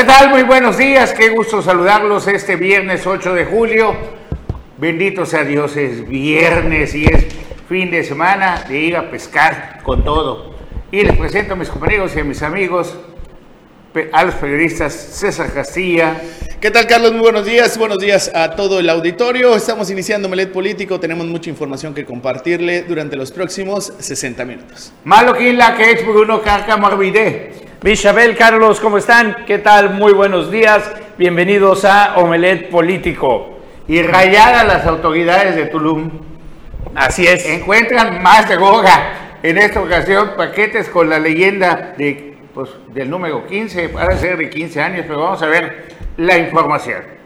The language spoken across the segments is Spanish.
¿qué tal? Muy buenos días, qué gusto saludarlos este viernes 8 de julio. Bendito sea Dios, es viernes y es fin de semana de ir a pescar con todo. Y les presento a mis compañeros y a mis amigos, a los periodistas César Castilla. ¿Qué tal, Carlos? Muy buenos días. Buenos días a todo el auditorio. Estamos iniciando Melet Político. Tenemos mucha información que compartirle durante los próximos 60 minutos. Malo la que es Bruno Carca Morbide. Bichabel, Carlos, ¿cómo están? ¿Qué tal? Muy buenos días. Bienvenidos a Omelet Político. Y rayadas las autoridades de Tulum. Así es. Encuentran más de Goga. En esta ocasión, paquetes con la leyenda de, pues, del número 15, para ser de 15 años, pero vamos a ver la información.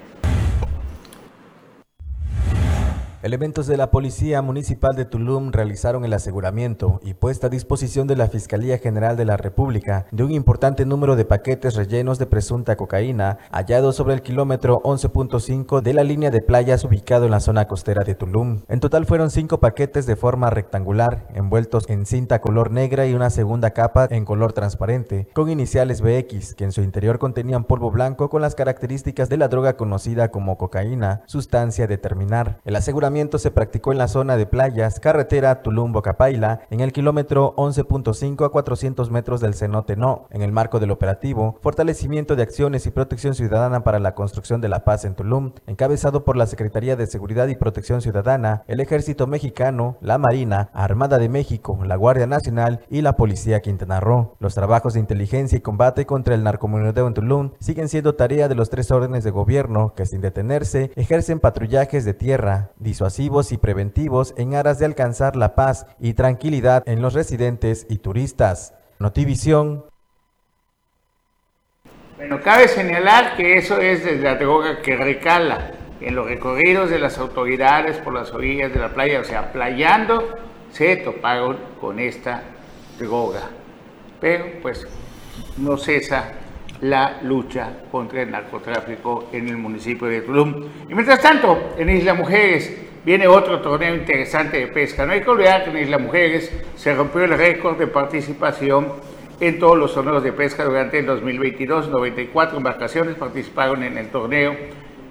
Elementos de la Policía Municipal de Tulum realizaron el aseguramiento y puesta a disposición de la Fiscalía General de la República de un importante número de paquetes rellenos de presunta cocaína hallados sobre el kilómetro 11.5 de la línea de playas ubicado en la zona costera de Tulum. En total fueron cinco paquetes de forma rectangular, envueltos en cinta color negra y una segunda capa en color transparente, con iniciales BX, que en su interior contenían polvo blanco con las características de la droga conocida como cocaína, sustancia determinar. El aseguramiento se practicó en la zona de playas, carretera Tulum-Bocapaila, en el kilómetro 11.5 a 400 metros del cenote No, en el marco del operativo Fortalecimiento de Acciones y Protección Ciudadana para la Construcción de la Paz en Tulum, encabezado por la Secretaría de Seguridad y Protección Ciudadana, el Ejército Mexicano, la Marina, Armada de México, la Guardia Nacional y la Policía Quintana Roo. Los trabajos de inteligencia y combate contra el narcomunideo en Tulum siguen siendo tarea de los tres órdenes de gobierno que sin detenerse ejercen patrullajes de tierra, disuasivos y preventivos en aras de alcanzar la paz y tranquilidad en los residentes y turistas. Notivisión. Bueno, cabe señalar que eso es de la droga que recala en los recorridos de las autoridades por las orillas de la playa, o sea, playando, se toparon con esta droga. Pero pues no cesa la lucha contra el narcotráfico en el municipio de Tulum. Y mientras tanto, en Isla Mujeres viene otro torneo interesante de pesca. No hay que olvidar que en Isla Mujeres se rompió el récord de participación en todos los torneos de pesca durante el 2022. 94 embarcaciones participaron en el torneo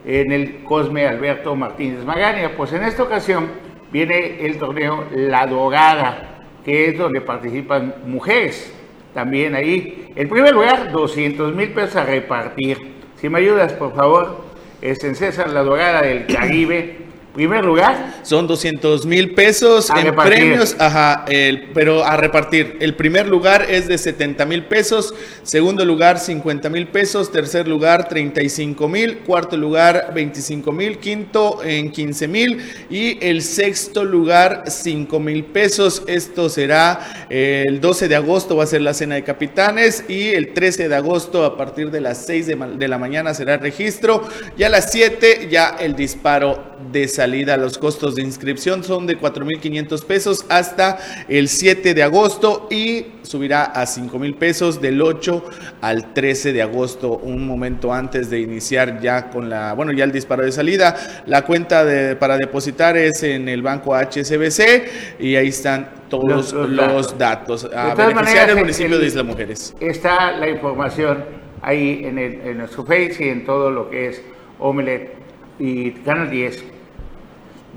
en el Cosme Alberto Martínez Magania. Pues en esta ocasión viene el torneo La Dorada, que es donde participan mujeres también ahí. En primer lugar, 200 mil pesos a repartir. Si me ayudas, por favor, es en César La Dorada del Caribe primer lugar. Son 200 mil pesos en premios, ajá, el, pero a repartir. El primer lugar es de 70 mil pesos, segundo lugar 50 mil pesos, tercer lugar 35 mil, cuarto lugar 25 mil, quinto en 15 mil y el sexto lugar 5 mil pesos. Esto será el 12 de agosto, va a ser la cena de capitanes y el 13 de agosto a partir de las 6 de, de la mañana será el registro y a las 7 ya el disparo de salida. Los costos de inscripción son de 4.500 pesos hasta el 7 de agosto y subirá a 5.000 pesos del 8 al 13 de agosto, un momento antes de iniciar ya con la, bueno, ya el disparo de salida. La cuenta de, para depositar es en el banco HSBC y ahí están todos los, datos. A beneficiar el municipio de Isla Mujeres. Está la información ahí en, el, en nuestro Face y en todo lo que es Omelet y Canal 10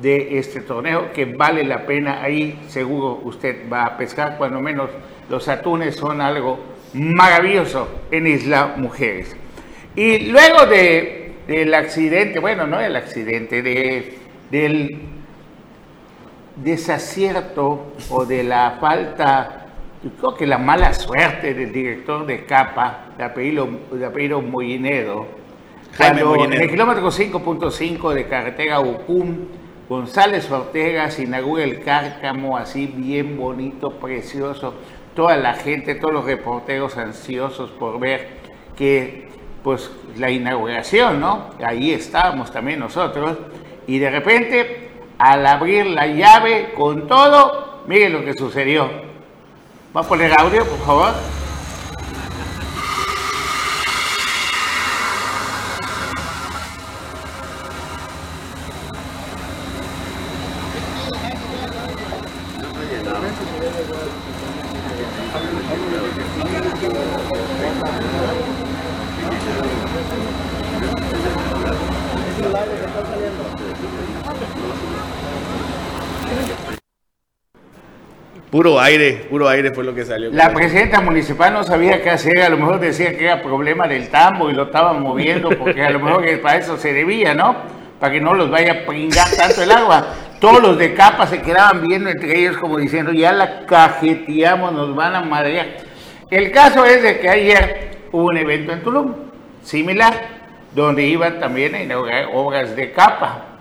de este torneo que vale la pena. Ahí seguro usted va a pescar, cuando menos los atunes son algo maravilloso en Isla Mujeres. Y luego de, del accidente, bueno, no el accidente, de, del desacierto o de la falta, creo que la mala suerte del director de Capa, de apellido, de apellido Mollinedo, cuando en el kilómetro 5.5 de carretera Ucum, González Ortega inaugura el cárcamo así bien bonito, precioso. Toda la gente, todos los reporteros ansiosos por ver que, pues, la inauguración, ¿no? Ahí estábamos también nosotros. Y de repente, al abrir la llave con todo, miren lo que sucedió. ¿Va a poner audio, por favor? Puro aire, puro aire fue lo que salió. La presidenta municipal no sabía qué hacer, a lo mejor decía que era problema del tambo y lo estaban moviendo, porque a lo mejor para eso se debía, ¿no? Para que no los vaya a pringar tanto el agua. Todos los de capa se quedaban viendo entre ellos como diciendo, ya la cajeteamos, nos van a madrear. El caso es de que ayer hubo un evento en Tulum, similar, donde iban también a inaugurar obras de capa.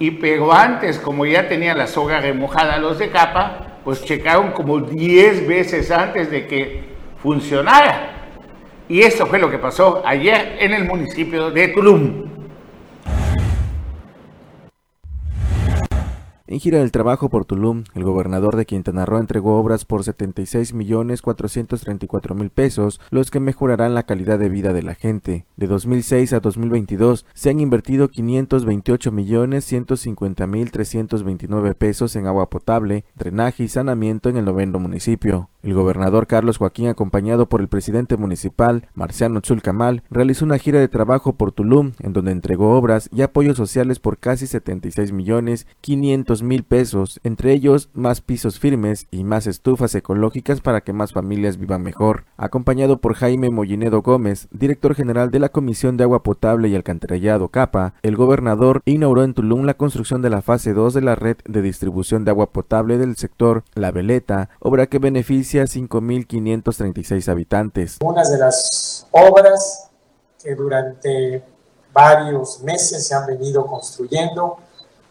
Y pero antes, como ya tenían la soga remojada los de capa, pues checaron como 10 veces antes de que funcionara. Y esto fue lo que pasó ayer en el municipio de Tulum. En gira del trabajo por Tulum, el gobernador de Quintana Roo entregó obras por 76 millones 434 mil pesos, los que mejorarán la calidad de vida de la gente. De 2006 a 2022 se han invertido 528 millones 150 mil 329 pesos en agua potable, drenaje y saneamiento en el noveno municipio. El gobernador Carlos Joaquín, acompañado por el presidente municipal Marciano Chulcamal, realizó una gira de trabajo por Tulum, en donde entregó obras y apoyos sociales por casi 76 millones 500 mil pesos, entre ellos más pisos firmes y más estufas ecológicas para que más familias vivan mejor. Acompañado por Jaime Mollinedo Gómez, director general de la Comisión de Agua Potable y Alcantarillado CAPA, el gobernador inauguró en Tulum la construcción de la fase 2 de la red de distribución de agua potable del sector La Veleta, obra que beneficia a 5.536 habitantes. Una de las obras que durante varios meses se han venido construyendo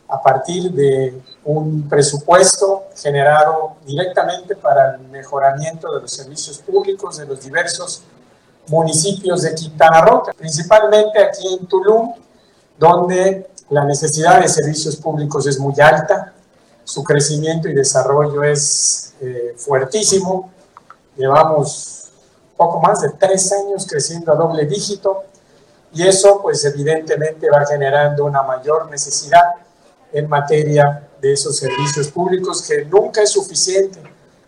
a partir de un presupuesto generado directamente para el mejoramiento de los servicios públicos de los diversos municipios de Quintana Roo, principalmente aquí en Tulum, donde la necesidad de servicios públicos es muy alta, su crecimiento y desarrollo es eh, fuertísimo. Llevamos poco más de tres años creciendo a doble dígito y eso pues evidentemente va generando una mayor necesidad en materia de esos servicios públicos que nunca es suficiente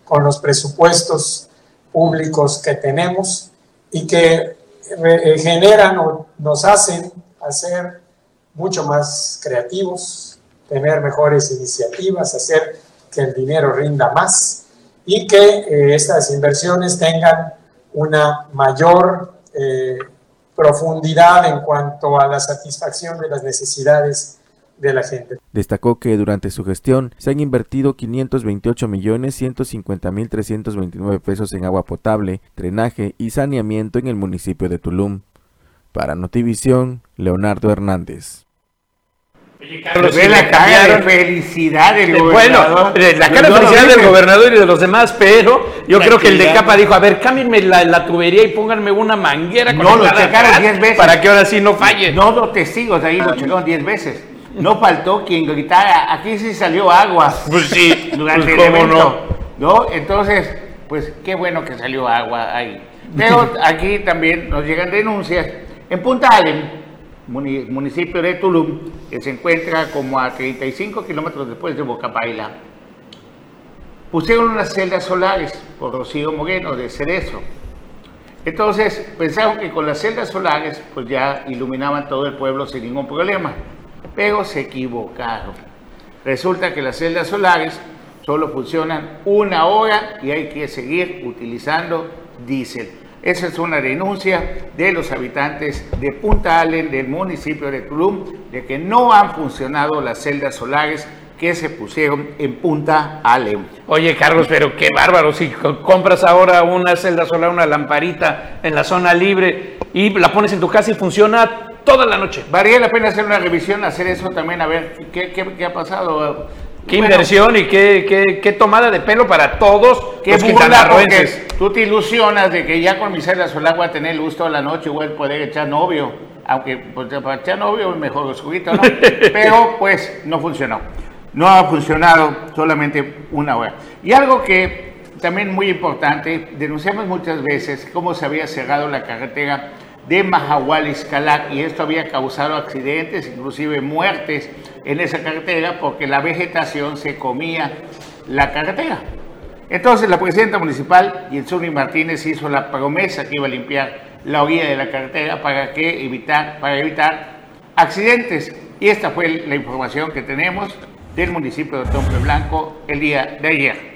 con los presupuestos públicos que tenemos y que eh, generan o nos hacen hacer mucho más creativos, tener mejores iniciativas, hacer que el dinero rinda más y que eh, estas inversiones tengan una mayor eh, profundidad en cuanto a la satisfacción de las necesidades de la gente. Destacó que durante su gestión se han invertido 528 millones 150 mil 329 pesos en agua potable, drenaje y saneamiento en el municipio de Tulum. Para Notivisión, Leonardo Hernández. Carlos, ve la cara de felicidad del gobernador. Bueno, eh, la cara de felicidad del gobernador y de los demás, pero yo creo que el de capa dijo, a ver, cámbienme la, tubería y pónganme una manguera con No, lo checaron 10 veces. Para que ahora sí no falle. No, los testigos ahí lo checaron 10 veces. No faltó quien gritara, aquí sí salió agua. Pues sí, durante pues el evento. No? no, entonces, pues qué bueno que salió agua ahí. Pero aquí también nos llegan denuncias. En Punta Allen, municipio de Tulum, que se encuentra como a 35 kilómetros después de Bocapaila. Pusieron unas celdas solares por Rocío Moreno de Cerezo. Entonces pensaron que con las celdas solares pues ya iluminaban todo el pueblo sin ningún problema, pero se equivocaron. Resulta que las celdas solares solo funcionan una hora y hay que seguir utilizando diésel. Esa es una denuncia de los habitantes de Punta Allen, del municipio de Tulum, de que no han funcionado las celdas solares que se pusieron en Punta Allen. Oye, Carlos, pero qué bárbaro. Si compras ahora una celda solar, una lamparita en la zona libre y la pones en tu casa y funciona toda la noche. Valía la pena hacer una revisión, hacer eso también, a ver qué, qué ha pasado Qué inversión y qué, qué, tomada de pelo para todos qué los porque Tú te ilusionas de que ya con mi celda solar voy a tener luz toda la noche, voy a poder echar novio, aunque pues, para echar novio es mejor oscurito, ¿no? Pero pues no funcionó. No ha funcionado solamente una hora. Y algo que también muy importante, denunciamos muchas veces cómo se había cerrado la carretera de Mahahual Iscalac y esto había causado accidentes, inclusive muertes en esa carretera porque la vegetación se comía la carretera. Entonces la presidenta municipal, Yensuni Martínez, hizo la promesa que iba a limpiar la orilla de la carretera para, que evitar, para evitar accidentes. Y esta fue la información que tenemos del municipio de Tompe Blanco el día de ayer.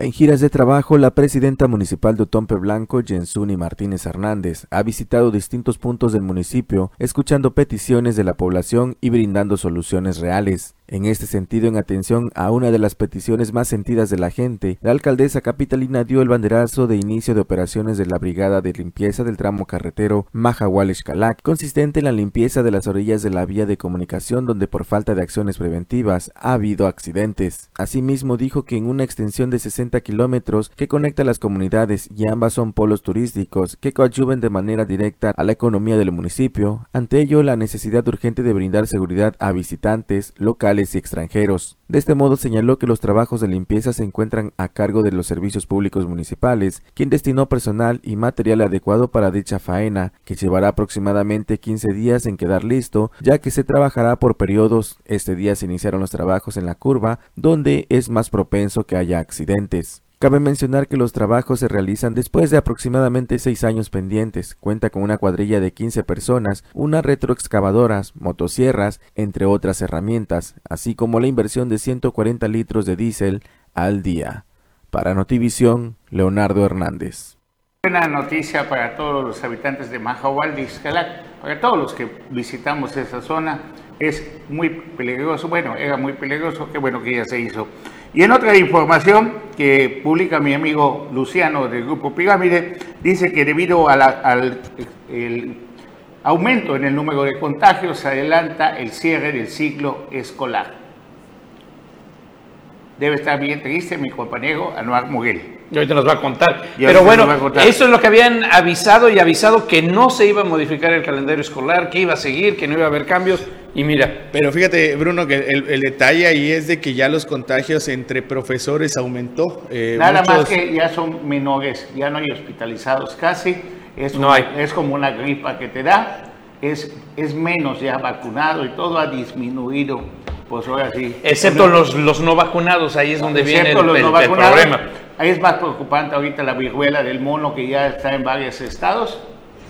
En giras de trabajo, la presidenta municipal de Otompe Blanco, Jensuni Martínez Hernández, ha visitado distintos puntos del municipio, escuchando peticiones de la población y brindando soluciones reales. En este sentido, en atención a una de las peticiones más sentidas de la gente, la alcaldesa capitalina dio el banderazo de inicio de operaciones de la Brigada de Limpieza del tramo carretero Mahahual-Xcalac, consistente en la limpieza de las orillas de la vía de comunicación donde por falta de acciones preventivas ha habido accidentes. Asimismo, dijo que en una extensión de 60 kilómetros que conecta las comunidades y ambas son polos turísticos que coadyuven de manera directa a la economía del municipio, ante ello la necesidad urgente de brindar seguridad a visitantes, locales y extranjeros. De este modo señaló que los trabajos de limpieza se encuentran a cargo de los servicios públicos municipales, quien destinó personal y material adecuado para dicha faena, que llevará aproximadamente 15 días en quedar listo, ya que se trabajará por periodos. Este día se iniciaron los trabajos en la curva, donde es más propenso que haya accidentes. Cabe mencionar que los trabajos se realizan después de aproximadamente seis años pendientes. Cuenta con una cuadrilla de 15 personas, unas retroexcavadoras, motosierras, entre otras herramientas, así como la inversión de 140 litros de diésel al día. Para Notivisión, Leonardo Hernández. Buena noticia para todos los habitantes de Mahahual, Izcalac, para todos los que visitamos esa zona. Es muy peligroso, bueno, era muy peligroso, qué bueno que ya se hizo. Y en otra información que publica mi amigo Luciano del Grupo Pirámide, dice que debido al aumento en el número de contagios se adelanta el cierre del ciclo escolar. Debe estar bien triste mi compañero Anuar Muguel. Y ahorita nos va a contar. Pero bueno, eso es lo que habían avisado y avisado que no se iba a modificar el calendario escolar, que iba a seguir, que no iba a haber cambios. Y mira. Pero fíjate, Bruno, que el, detalle ahí es de que ya los contagios entre profesores aumentó. Eh, Nada más que ya son menores, ya no hay hospitalizados casi. Es, no hay. es como una gripa que te da. Es, es menos ya vacunado y todo ha disminuido. Pues ahora sí. Excepto los, los no vacunados, ahí es donde viene el, el problema. Ahí es más preocupante ahorita la viruela del mono que ya está en varios estados.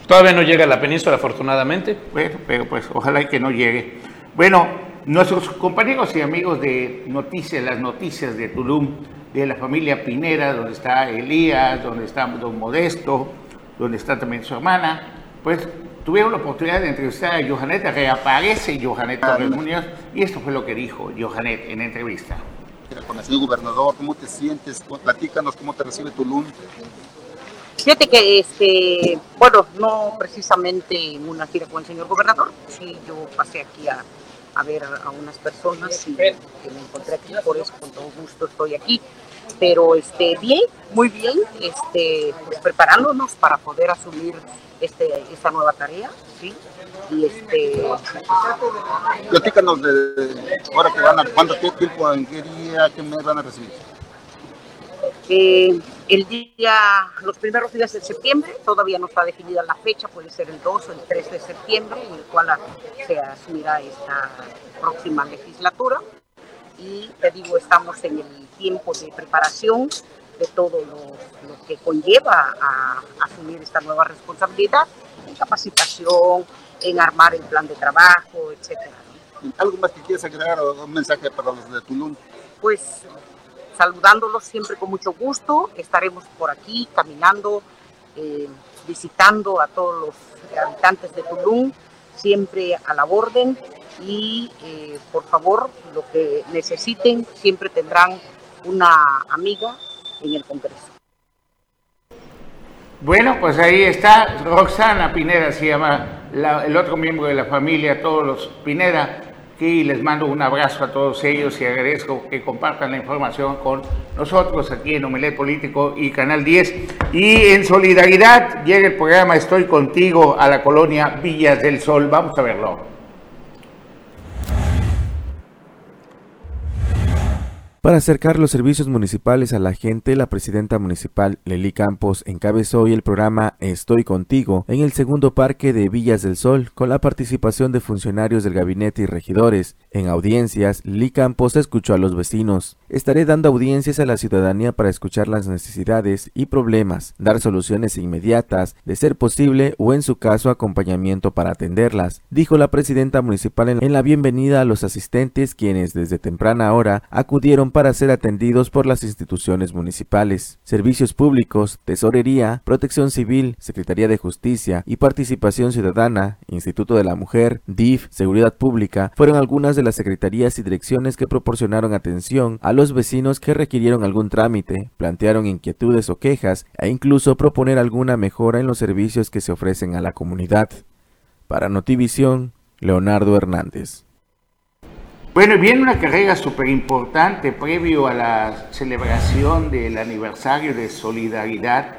Todavía no llega a la península, afortunadamente. Bueno, pero pues ojalá que no llegue. Bueno, nuestros compañeros y amigos de noticias, las noticias de Tulum, de la familia Pinera, donde está Elías, donde está Don Modesto, donde está también su hermana, pues tuvieron la oportunidad de entrevistar a Johanet, reaparece Johanet Torres Muñoz, y esto fue lo que dijo Johanet en entrevista con el señor gobernador, ¿cómo te sientes? Platícanos cómo te recibe Tulum. Fíjate que, este, bueno, no precisamente en una gira con el señor gobernador, sí, yo pasé aquí a, a ver a, unas personas y que me encontré aquí, por eso con todo gusto estoy aquí. Pero este, bien, muy bien, este, pues preparándonos para poder asumir este, esta nueva tarea, ¿sí? Y este... Platícanos de ahora que van a, cuánto tiempo, en qué día, qué mes van a recibir. Eh, el día, los primeros días de septiembre, todavía no está definida la fecha, puede ser el 2 o el 3 de septiembre, en el cual se asumirá esta próxima legislatura. Y te digo, estamos en el tiempo de preparación de todo lo, lo que conlleva a, asumir esta nueva responsabilidad, en capacitación, en armar el plan de trabajo, etcétera. ¿Algo más que quieras agregar o un mensaje para los de Tulum? Pues saludándolos siempre con mucho gusto, estaremos por aquí caminando, eh, visitando a todos los habitantes de Tulum, siempre a la orden y eh, por favor lo que necesiten siempre tendrán una amiga en el. Bueno, pues ahí está Roxana Pineda, se llama el otro miembro de la familia, todos los Pineda, y les mando un abrazo a todos ellos y agradezco que compartan la información con nosotros aquí en Omelet Político y Canal 10. Y en solidaridad llega el programa Estoy contigo a la colonia Villas del Sol. Vamos a verlo. Para acercar los servicios municipales a la gente, la presidenta municipal Leli Campos encabezó hoy el programa Estoy contigo en el segundo parque de Villas del Sol con la participación de funcionarios del gabinete y regidores. En audiencias, Leli Campos escuchó a los vecinos. Estaré dando audiencias a la ciudadanía para escuchar las necesidades y problemas, dar soluciones inmediatas, de ser posible o en su caso acompañamiento para atenderlas, dijo la presidenta municipal en la bienvenida a los asistentes quienes desde temprana hora acudieron para ser atendidos por las instituciones municipales. Servicios públicos, tesorería, protección civil, Secretaría de Justicia y Participación Ciudadana, Instituto de la Mujer, DIF, Seguridad Pública, fueron algunas de las secretarías y direcciones que proporcionaron atención a los vecinos que requirieron algún trámite, plantearon inquietudes o quejas e incluso proponer alguna mejora en los servicios que se ofrecen a la comunidad. Para Notivisión, Leonardo Hernández. Bueno, viene una carrera súper importante previo a la celebración del aniversario de solidaridad,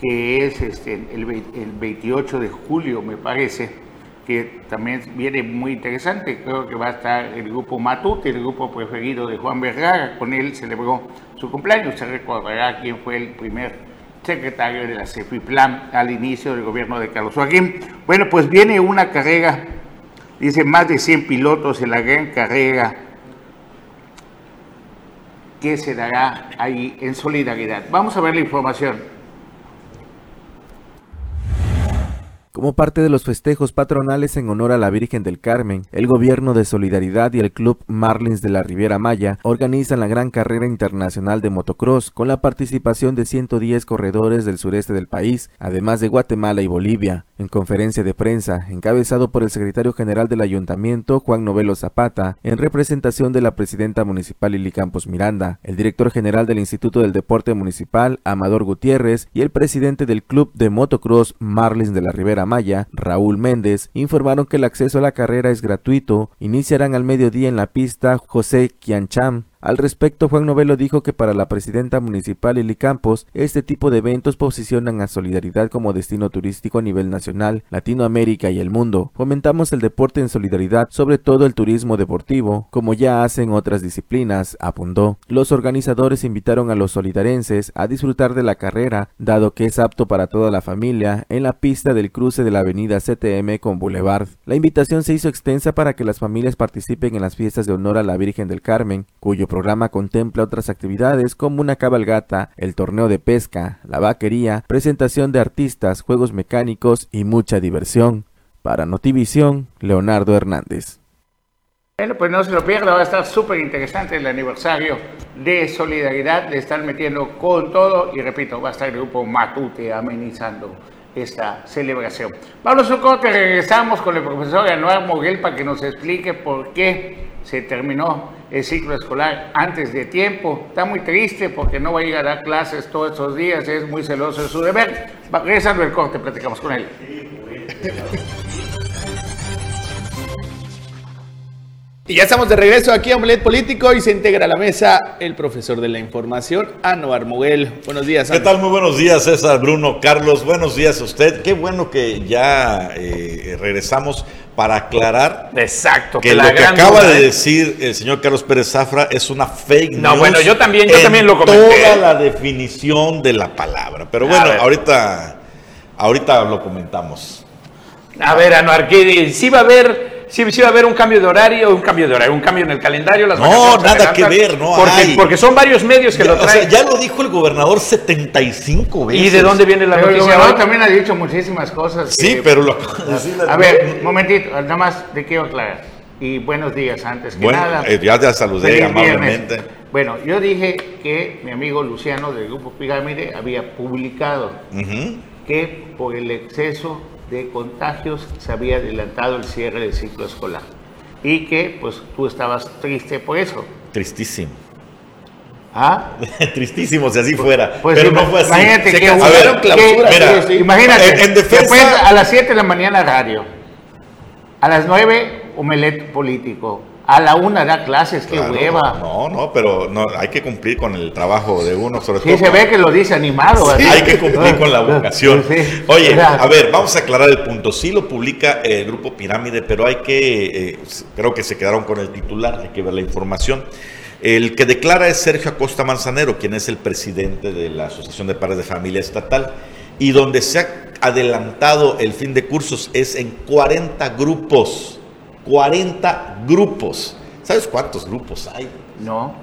que es este, el, el 28 de julio, me parece que también viene muy interesante. Creo que va a estar el grupo Matute, el grupo preferido de Juan Vergara. Con él celebró su cumpleaños. Se recordará quién fue el primer secretario de la CEFIPLAN al inicio del gobierno de Carlos Joaquín. Bueno, pues viene una carrera, dice más de 100 pilotos en la gran carrera que se dará ahí en solidaridad. Vamos a ver la información. Como parte de los festejos patronales en honor a la Virgen del Carmen, el Gobierno de Solidaridad y el Club Marlins de la Riviera Maya organizan la gran carrera internacional de motocross con la participación de 110 corredores del sureste del país, además de Guatemala y Bolivia. En conferencia de prensa, encabezado por el secretario general del ayuntamiento, Juan Novelo Zapata, en representación de la presidenta municipal Lili Campos Miranda, el director general del Instituto del Deporte Municipal, Amador Gutiérrez, y el presidente del Club de Motocross Marlins de la Ribera Maya, Raúl Méndez, informaron que el acceso a la carrera es gratuito. Iniciarán al mediodía en la pista José Quiancham, al respecto, Juan Novelo dijo que para la presidenta municipal Lili Campos, este tipo de eventos posicionan a Solidaridad como destino turístico a nivel nacional, Latinoamérica y el mundo. Fomentamos el deporte en solidaridad, sobre todo el turismo deportivo, como ya hacen otras disciplinas, apuntó. Los organizadores invitaron a los solidarenses a disfrutar de la carrera, dado que es apto para toda la familia, en la pista del cruce de la avenida CTM con Boulevard. La invitación se hizo extensa para que las familias participen en las fiestas de honor a la Virgen del Carmen, cuyo programa contempla otras actividades como una cabalgata, el torneo de pesca, la vaquería, presentación de artistas, juegos mecánicos y mucha diversión. Para Notivisión, Leonardo Hernández. Bueno, pues no se lo pierda, va a estar súper interesante el aniversario de Solidaridad, le están metiendo con todo y repito, va a estar el grupo Matute amenizando esta celebración. Vamos a un corte, regresamos con el profesor Anuar Moguel para que nos explique por qué se terminó el ciclo escolar antes de tiempo. Está muy triste porque no va a llegar a clases todos estos días, es muy celoso de su deber. Regresando el corte, platicamos con él. Y ya estamos de regreso aquí a Omelet Político y se integra a la mesa el profesor de la información, Anuar Moguel. Buenos días. ¿Qué tal? Muy buenos días, César, Bruno, Carlos. Buenos días a usted. Qué bueno que ya eh, regresamos para aclarar Exacto, que, lo que acaba de ¿eh? decir el señor Carlos Pérez Zafra es una fake news. No, bueno, yo también, yo también lo comenté. Toda la definición de la palabra. Pero bueno, ahorita, ahorita lo comentamos. A ver, Anuar, sí va a haber sí, sí va a haber un cambio de horario, un cambio de horario, un cambio en el calendario. Las no, nada que ver, no porque, hay. porque son varios medios que lo traen. O sea, ya lo dijo el gobernador 75 veces. ¿Y de dónde viene la pero noticia? El gobernador también ha dicho muchísimas cosas. Sí, pero lo... A ver, un momentito, nada más te quiero aclarar. Y buenos días antes que bueno, nada. Eh, ya te saludé amablemente. Bueno, yo dije que mi amigo Luciano del Grupo Pirámide había publicado que por el exceso de contagios se había adelantado el cierre del ciclo escolar y que pues tú estabas triste por eso. Tristísimo. ¿Ah? Tristísimo si así fuera. Pues pero no fue así. Imagínate se que, clausuras. imagínate, en, en defensa... a las 7 de la mañana radio, a las 9 omelet político, a la una da clases, qué hueva. No, no, pero no, hay que cumplir con el trabajo de uno, sobre todo. Sí, se ve que lo dice animado. Sí, hay que cumplir con la vocación. Oye, a ver, vamos a aclarar el punto. Sí lo publica el grupo Pirámide, pero hay que, eh, creo que se quedaron con el titular, hay que ver la información. El que declara es Sergio Acosta Manzanero, quien es el presidente de la Asociación de Padres de Familia Estatal, y donde se ha adelantado el fin de cursos es en 40 grupos 40 grupos. ¿Sabes cuántos grupos hay? No.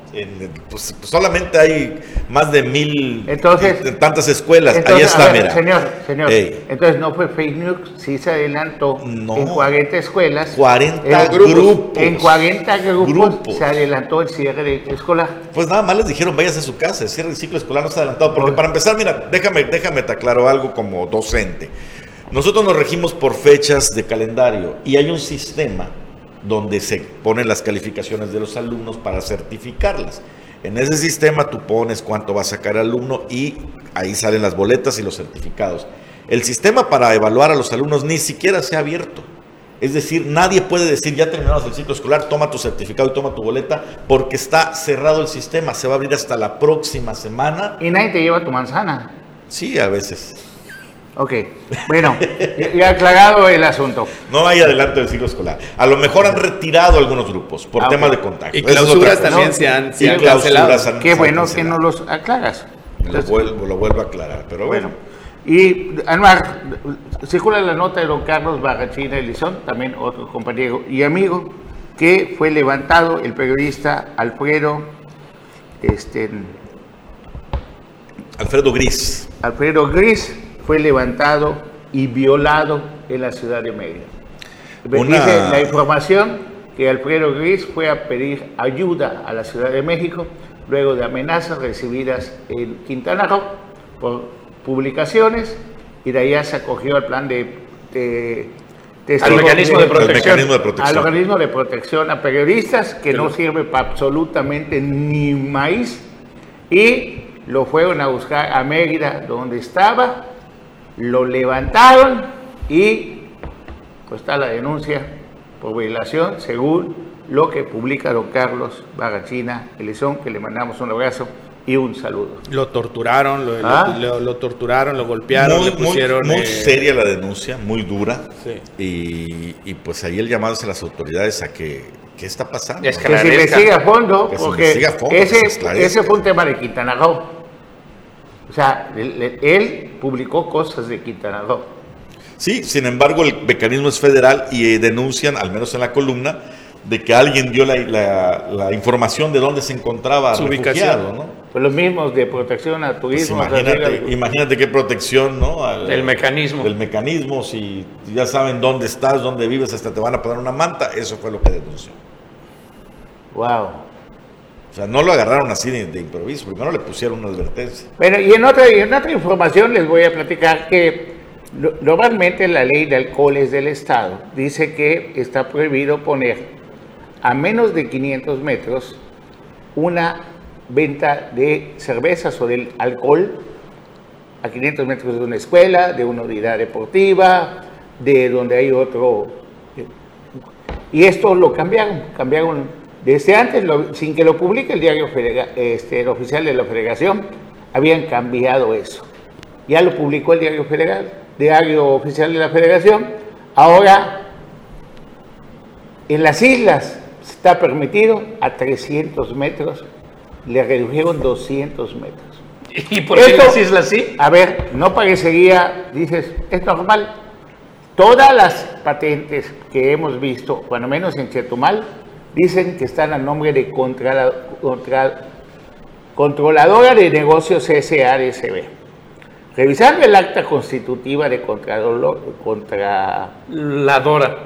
Pues, pues, solamente hay más de mil entonces, tantas escuelas. Ahí está, mira. Señor, señor. Entonces no fue fake news, sí se adelantó no, en 40 escuelas. 40 grupos. En 40 grupos, se adelantó el cierre escolar. Pues nada más les dijeron, váyase a su casa, el cierre del ciclo escolar no se ha adelantado. Porque para empezar, mira, déjame, déjame te aclaro algo como docente. Nosotros nos regimos por fechas de calendario y hay un sistema donde se ponen las calificaciones de los alumnos para certificarlas. En ese sistema tú pones cuánto va a sacar el alumno y ahí salen las boletas y los certificados. El sistema para evaluar a los alumnos ni siquiera se ha abierto. Es decir, nadie puede decir, ya terminamos el ciclo escolar, toma tu certificado y toma tu boleta, porque está cerrado el sistema. Se va a abrir hasta la próxima semana. Y nadie te lleva tu manzana. Sí, a veces. Ok, bueno, ya aclarado el asunto. No hay adelanto del ciclo escolar. A lo mejor han retirado algunos grupos por ah, tema de contagio. Y clausuras también se han, se han Qué bueno que no los aclaras. lo, vuelvo, lo vuelvo a aclarar, pero bueno. Y además, circula la nota de don Carlos Barrachina Elizón, también otro compañero y amigo, que fue levantado el periodista Alfredo, este, Alfredo Gris. Alfredo Gris fue levantado y violado en la ciudad de Mérida. Dice la información que Alfredo Gris fue a pedir ayuda a la Ciudad de México luego de amenazas recibidas en Quintana Roo por publicaciones y de ahí se acogió al plan de, al organismo de, protección. Al organismo de protección a periodistas que no sirve para absolutamente ni maíz y lo fueron a buscar a Mérida donde estaba lo levantaron y pues está la denuncia por violación según lo que publica don Carlos Bagachina Elizón, que le mandamos un abrazo y un saludo. Lo torturaron, lo, ¿Ah? torturaron, lo golpearon, muy, le pusieron... Muy, eh, seria la denuncia, muy dura. Y, pues ahí el llamado a las autoridades a que ¿qué está pasando? que se investigue a fondo, porque ese, ese fue un tema de Quintana Roo. O sea, él, publicó cosas de Quintana Roo. Sí, sin embargo, el mecanismo es federal y eh, denuncian, al menos en la columna, de que alguien dio la, información de dónde se encontraba Su refugiado, ¿no? Pues los mismos de protección a pues turismo. imagínate, qué protección, ¿no? el mecanismo. El mecanismo, si ya saben dónde estás, dónde vives, hasta te van a poner una manta, eso fue lo que denunció. Wow. O sea, no lo agarraron así de, improviso, primero le pusieron una advertencia. Bueno, y en otra, en otra información les voy a platicar que normalmente la ley de alcoholes del Estado dice que está prohibido poner a menos de 500 metros una venta de cervezas o del alcohol a 500 metros de una escuela, de una unidad deportiva, de donde hay otro. Y esto lo cambiaron, cambiaron desde antes, sin que lo publique el diario este, el oficial de la Federación, habían cambiado eso. Ya lo publicó el diario federal, diario oficial de la Federación. Ahora, en las islas está permitido a 300 metros, le redujeron 200 metros. ¿Y por qué en las islas sí? A ver, no parecería, dices, es normal. Todas las patentes que hemos visto, cuando menos en Chetumal, dicen que están a nombre de contra, Controladora de Negocios SADCB. Revisando el acta constitutiva de Contraladora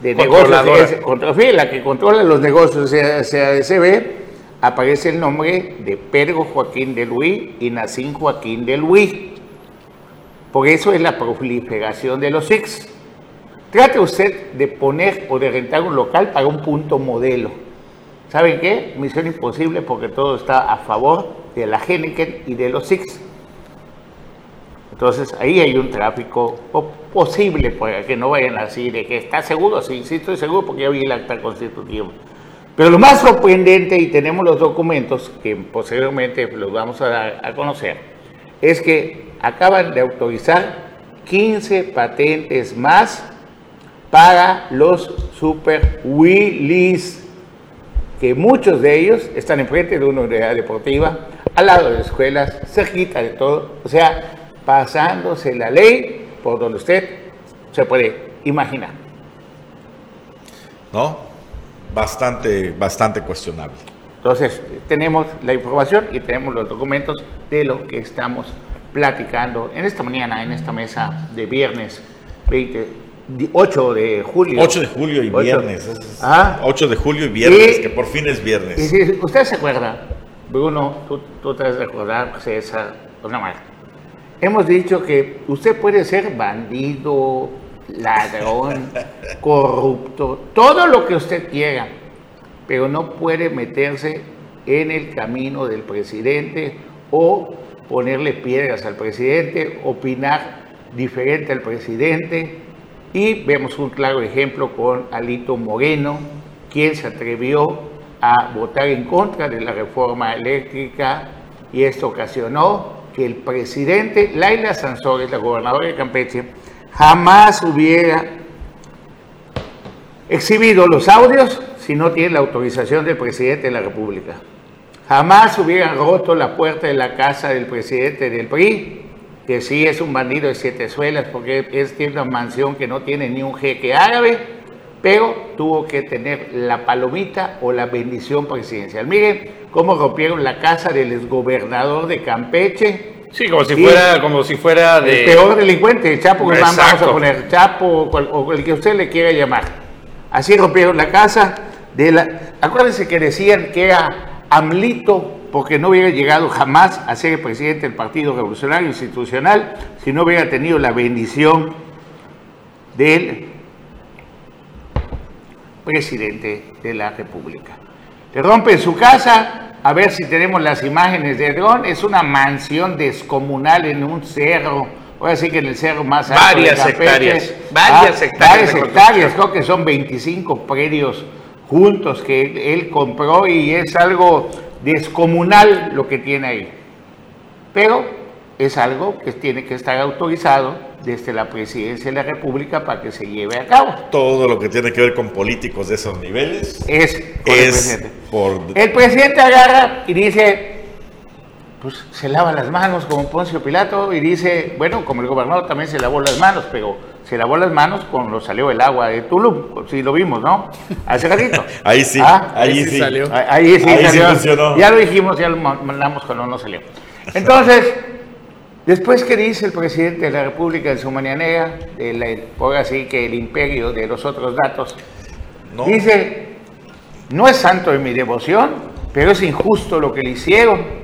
de negocios, contra, la que controla los negocios SADCB, aparece el nombre de Pedro Joaquín de Luis y Nacín Joaquín de Luis. Por eso es la proliferación de los SIX. Trate usted de poner o de rentar un local para un punto modelo. ¿Saben qué? Misión imposible porque todo está a favor de la Heineken y de los Six. Entonces ahí hay un tráfico posible para que no vayan así de que está seguro, sí, sí estoy seguro porque ya vi el acta constitutiva. Pero lo más sorprendente, y tenemos los documentos que posteriormente los vamos a dar a conocer, es que acaban de autorizar 15 patentes más para los super Willys, que muchos de ellos están enfrente de una unidad deportiva, al lado de escuelas, cerquita de todo, o sea, pasándose la ley por donde usted se puede imaginar. ¿No? bastante, bastante cuestionable. Entonces, tenemos la información y tenemos los documentos de lo que estamos platicando en esta mañana, en esta mesa de viernes 20, 8 de julio. 8 de julio y viernes. 8 ah. de julio y viernes, que por fin es viernes. Y usted se acuerda, Bruno, tú, tú te has recordar, César, pues nada más. Hemos dicho que usted puede ser bandido, ladrón, corrupto, todo lo que usted quiera, pero no puede meterse en el camino del presidente o ponerle piedras al presidente, opinar diferente al presidente. Y vemos un claro ejemplo con Alito Moreno, quien se atrevió a votar en contra de la reforma eléctrica y esto ocasionó que el presidente Laila Sansores, la gobernadora de Campeche, jamás hubiera exhibido los audios si no tiene la autorización del presidente de la República. Jamás hubiera roto la puerta de la casa del presidente del PRI, que sí es un bandido de siete suelas, porque es, tiene una mansión que no tiene ni un jeque árabe, pero tuvo que tener la palomita o la bendición presidencial. Miren cómo rompieron la casa del exgobernador de Campeche, Sí, como si fuera, como si fuera de... El peor delincuente, el Chapo vamos a poner, Chapo o el que usted le quiera llamar. Así rompieron la casa de la... Acuérdense que decían que era Amlito porque no hubiera llegado jamás a ser el presidente del Partido Revolucionario Institucional si no hubiera tenido la bendición del presidente de la República. Le rompen su casa, a ver si tenemos las imágenes de Dron. Es una mansión descomunal en un cerro. Voy a decir que en el cerro más alto varias de hectáreas. Varias ah, hectáreas. Varias hectáreas. Creo que son 25 predios juntos que él compró y es algo descomunal lo que tiene ahí. Pero es algo que tiene que estar autorizado desde la presidencia de la República para que se lleve a cabo. Todo lo que tiene que ver con políticos de esos niveles es, el presidente. Por... El presidente agarra y dice, pues se lava las manos como Poncio Pilato y dice, bueno, como el gobernador también se lavó las manos, pero se lavó las manos cuando salió el agua de Tulum, sí lo vimos, ¿no? Hace ratito. ahí sí, ah, ahí, sí, salió. Ahí sí salió. ya lo dijimos, ya lo mandamos cuando no salió. Entonces... Después que dice el presidente de la República en su mañanera, por así que el imperio de los otros datos, dice, no es santo de mi devoción, pero es injusto lo que le hicieron,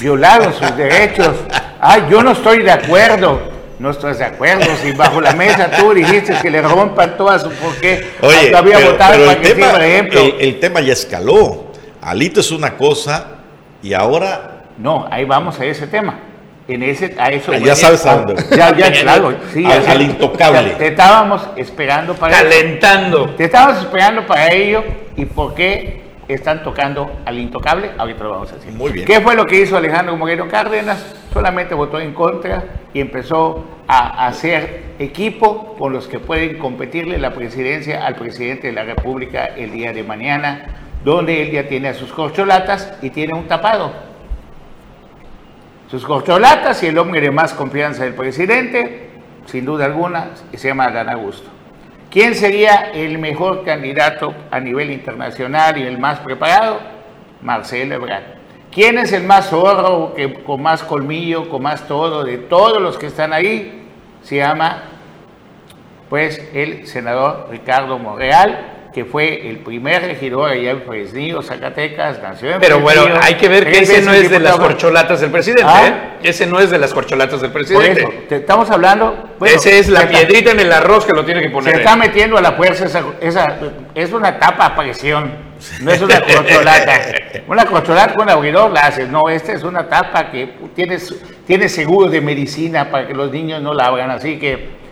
violaron sus derechos. Ay, yo no estoy de acuerdo. No estás de acuerdo, si bajo la mesa tú dijiste que le rompan todas su por qué Oye, había votado para el, que tema, por ejemplo. el tema ya escaló. Alito es una cosa y ahora... No, ahí vamos a ese tema en ese, a eso. Ah, ya sabes a dónde. Ya, ya, claro. Sí, al, intocable. Te, estábamos esperando para. Calentando. Te estábamos esperando para ello. ¿Y por qué están tocando al intocable? Ahorita lo vamos a decir. Muy bien. ¿Qué fue lo que hizo Alejandro Moreno Cárdenas? Solamente votó en contra y empezó a hacer equipo con los que pueden competirle la presidencia al presidente de la República el día de mañana, donde él ya tiene a sus corcholatas y tiene un tapado sus corcholatas y el hombre de más confianza del presidente, sin duda alguna, se llama Dan Augusto. ¿Quién sería el mejor candidato a nivel internacional y el más preparado? Marcelo Ebrard. ¿Quién es el más zorro, que, con más colmillo, con más todo, de todos los que están ahí? Se llama, pues, el senador Ricardo Monreal, que fue el primer regidor allá en Fresnillo, Zacatecas, nació en Pero bueno, hay que ver que ese no es de las corcholatas del presidente, ¿Ah? ¿eh? Ese no es de las corcholatas del presidente. Por eso, te estamos hablando... Ese es la piedrita en el arroz que lo tiene que poner. Se está metiendo a la fuerza esa, es una tapa a presión, no es una corcholata. una corcholata con abridor la haces, no, esta es una tapa que tienes, tiene seguro de medicina para que los niños no la hagan, así que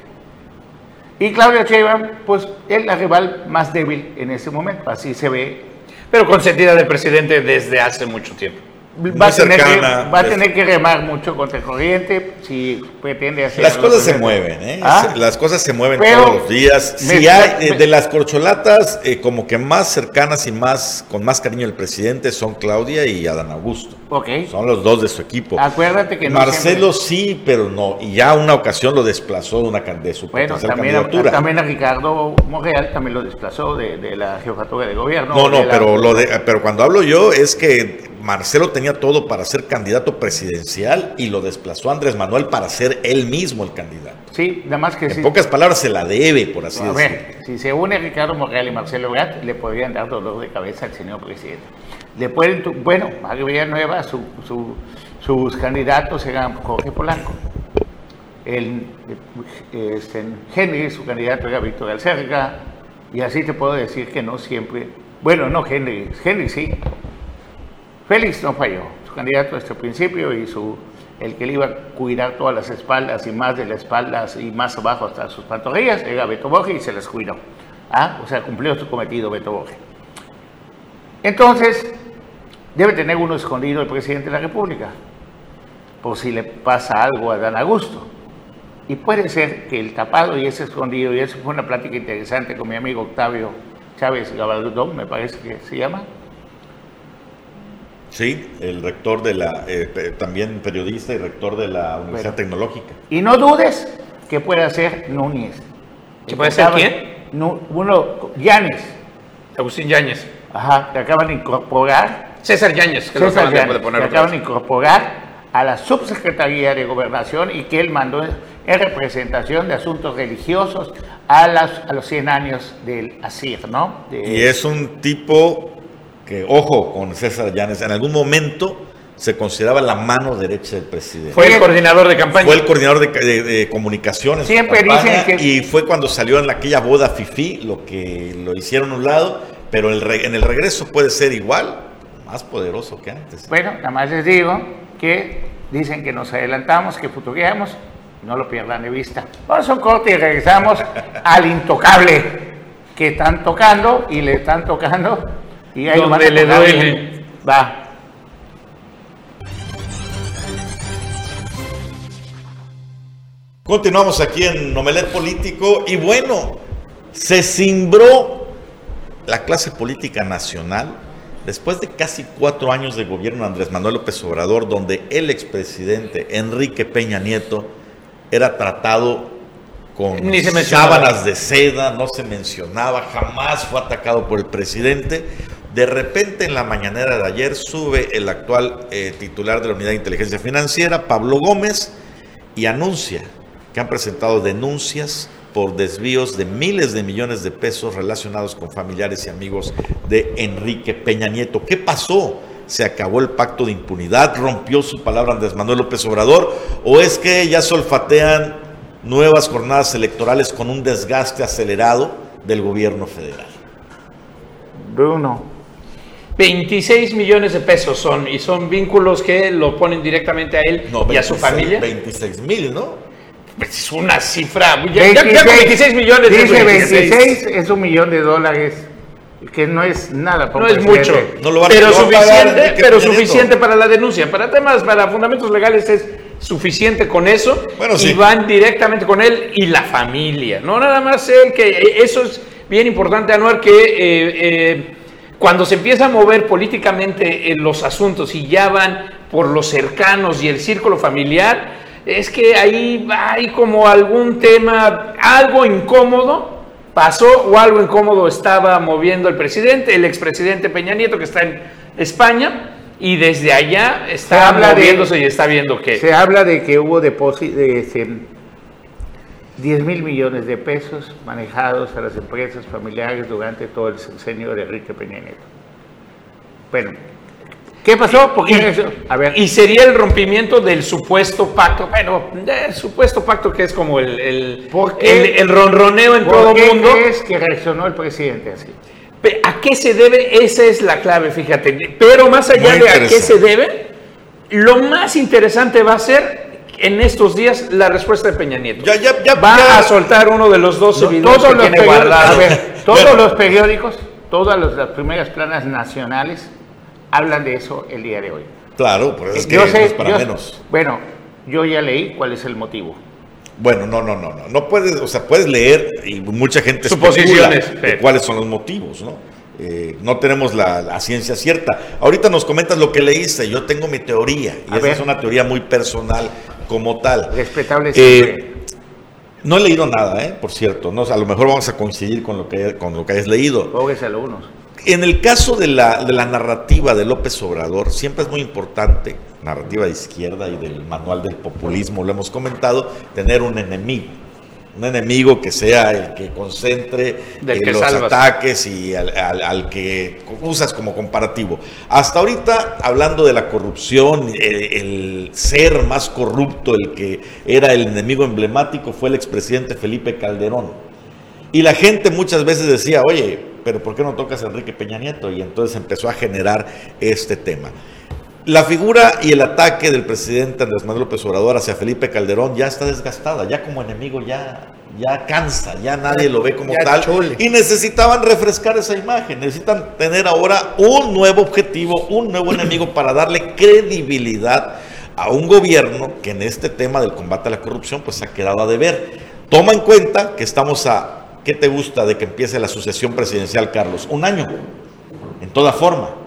y Claudia Sheinbaum, pues es la rival más débil en ese momento, así se ve. Pero consentida del presidente desde hace mucho tiempo. Va, a tener, que, va a tener que remar mucho contra el corriente si pretende hacer. Las cosas se mueven, ¿eh? ¿Ah? Las cosas se mueven todos los días. Si hay eh, de las corcholatas, eh, como que más cercanas y más con más cariño el presidente son Claudia y Adán Augusto. Ok. Son los dos de su equipo. Acuérdate que no Marcelo sí, pero no. Y ya una ocasión lo desplazó de, una, de su bueno, también A, también a Ricardo Monreal también lo desplazó de, de la jefatura de gobierno. No, no, pero, lo de, pero cuando hablo yo es que Marcelo tenía todo para ser candidato presidencial y lo desplazó Andrés Manuel para ser él mismo el candidato. Sí, nada más que en pocas palabras se la debe, por así decirlo. A ver, si se une Ricardo Morreal y Marcelo Ebrard, le podrían dar dolor de cabeza al señor presidente. Le pueden, bueno, Mario Villanueva, su, sus candidatos eran Jorge Polanco. El, este, Henry, su candidato era Víctor Alcerga, y así te puedo decir que no siempre, bueno, no Henry, Henry sí, Félix no falló, su candidato desde el principio y su, el que le iba a cuidar todas las espaldas y más de las espaldas y más abajo hasta sus pantorrillas era Beto Borges y se las cuidó. ¿Ah? O sea, cumplió su cometido Beto Borges. Entonces, debe tener uno escondido el presidente de la República, por si le pasa algo a Dan Augusto. Y puede ser que el tapado y ese escondido, y eso fue una plática interesante con mi amigo Octavio Chávez Gabaldón, me parece que se llama, Sí, el rector de la, eh, también periodista y rector de la Universidad Tecnológica. Y no dudes que puede ser Núñez. ¿Que puede ser quién? uno, Yáñez. Agustín Yáñez. Ajá, que acaban de incorporar. César Yáñez, que César Yáñez, de poner que acaban de incorporar a la subsecretaría de Gobernación y que él mandó en representación de asuntos religiosos a, las, a los 100 años del ASIR, ¿no? y es un tipo que, ojo con César Llanes, en algún momento se consideraba la mano derecha del presidente. Fue el coordinador de campaña. Fue el coordinador de, comunicaciones. Siempre dicen que... Y fue cuando salió en aquella boda FIFI, lo que lo hicieron a un lado, pero en el regreso puede ser igual, más poderoso que antes. Bueno, nada más les digo que dicen que nos adelantamos, que futureamos, no lo pierdan de vista. Vamos a un corte y regresamos al intocable que están tocando y le están tocando y ahí Donde le duele. Va. Continuamos aquí en Nomelet Político y bueno, se cimbró la clase política nacional después de casi cuatro años de gobierno de Andrés Manuel López Obrador, donde el expresidente Enrique Peña Nieto era tratado con sábanas de seda, no se mencionaba, jamás fue atacado por el presidente. De repente en la mañanera de ayer sube el actual eh, titular de la Unidad de Inteligencia Financiera, Pablo Gómez, y anuncia que han presentado denuncias por desvíos de miles de millones de pesos relacionados con familiares y amigos de Enrique Peña Nieto. ¿Qué pasó? ¿Se acabó el pacto de impunidad? ¿Rompió su palabra Andrés Manuel López Obrador? ¿O es que ya solfatean nuevas jornadas electorales con un desgaste acelerado del gobierno federal? Bruno, 26 millones de pesos son, y son vínculos que lo ponen directamente a él y a su familia. 26 mil, ¿no? Pues es una cifra. Ya, 26, millones. Dice 26 es un millón de dólares, que no es nada. No es mucho, pero, suficiente, pero suficiente para la denuncia. Para temas, para fundamentos legales es suficiente con eso. Bueno, y van directamente con él y la familia. No nada más él, que eso es bien importante, Anuar, que... Eh, eh, cuando se empieza a mover políticamente en los asuntos y ya van por los cercanos y el círculo familiar, es que ahí hay como algún tema, algo incómodo pasó o algo incómodo estaba moviendo el presidente, el expresidente Peña Nieto que está en España y desde allá está moviéndose y está viendo que... Se habla de que hubo depósito, de, 10 mil millones de pesos manejados a las empresas familiares durante todo el sexenio de Enrique Peña Nieto. Bueno, ¿qué pasó? Porque, y, a ver. y sería el rompimiento del supuesto pacto, bueno, el supuesto pacto que es como el, el, el, ronroneo en todo el mundo. ¿Qué es que reaccionó el presidente así? ¿A qué se debe? Esa es la clave, fíjate. Pero más allá de a qué se debe, lo más interesante va a ser en estos días la respuesta de Peña Nieto. Ya, ya, ya, Va a soltar uno de los dos videos todos que tiene guardado. todos los periódicos, todas las primeras planas nacionales hablan de eso el día de hoy. Claro, por eso es que no es para menos. Bueno, yo ya leí cuál es el motivo. Bueno, no, no, no, no. No puedes, o sea, puedes leer y mucha gente Suposiciones, de cuáles son los motivos, ¿no? Eh, no tenemos la, ciencia cierta. Ahorita nos comentas lo que leíste. Yo tengo mi teoría y esa es una teoría muy personal como tal. Respetable. Eh, no he leído nada, ¿eh? por cierto. No, a lo mejor vamos a coincidir con lo que, con lo que hayas leído. En el caso de la, de la narrativa de López Obrador, siempre es muy importante, narrativa de izquierda y del manual del populismo, lo hemos comentado, tener un enemigo un enemigo que sea el que concentre eh, los ataques y al, que usas como comparativo. Hasta ahorita, hablando de la corrupción, el, ser más corrupto, el que era el enemigo emblemático, fue el expresidente Felipe Calderón. Y la gente muchas veces decía, oye, pero ¿por qué no tocas a Enrique Peña Nieto? Y entonces empezó a generar este tema. La figura y el ataque del presidente Andrés Manuel López Obrador hacia Felipe Calderón ya está desgastada, ya como enemigo ya, ya cansa, ya nadie lo ve como tal. Y necesitaban refrescar esa imagen, necesitan tener ahora un nuevo objetivo, un nuevo enemigo para darle credibilidad a un gobierno que en este tema del combate a la corrupción pues ha quedado a deber. Toma en cuenta que estamos a, ¿qué te gusta de que empiece la sucesión presidencial, Carlos? Un año, en toda forma.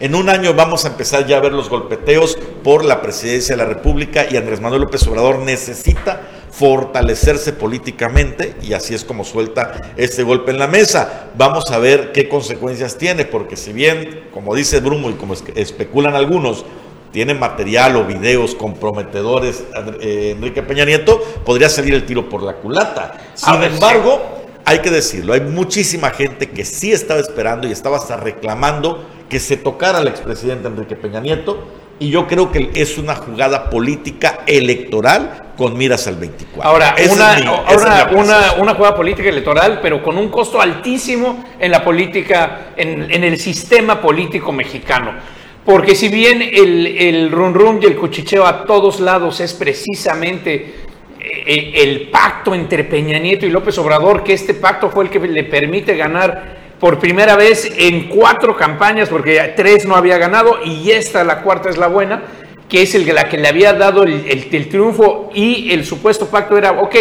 En un año vamos a empezar ya a ver los golpeteos por la presidencia de la República y Andrés Manuel López Obrador necesita fortalecerse políticamente y así es como suelta este golpe en la mesa. Vamos a ver qué consecuencias tiene, porque si bien, como dice Brumo y como especulan algunos, tiene material o videos comprometedores eh, Enrique Peña Nieto, podría salir el tiro por la culata. Sin embargo, hay que decirlo, hay muchísima gente que sí estaba esperando y estaba hasta reclamando que se tocara al expresidente Enrique Peña Nieto y yo creo que es una jugada política electoral con miras al 24. Ahora, una, una, jugada política electoral, pero con un costo altísimo en la política, en, el sistema político mexicano. Porque si bien el, el run run y el cuchicheo a todos lados es precisamente eh, el pacto entre Peña Nieto y López Obrador, que este pacto fue el que le permite ganar por primera vez en cuatro campañas, porque tres no había ganado y esta, la cuarta, es la buena, que es el, la que le había dado el, triunfo y el supuesto pacto era, ok,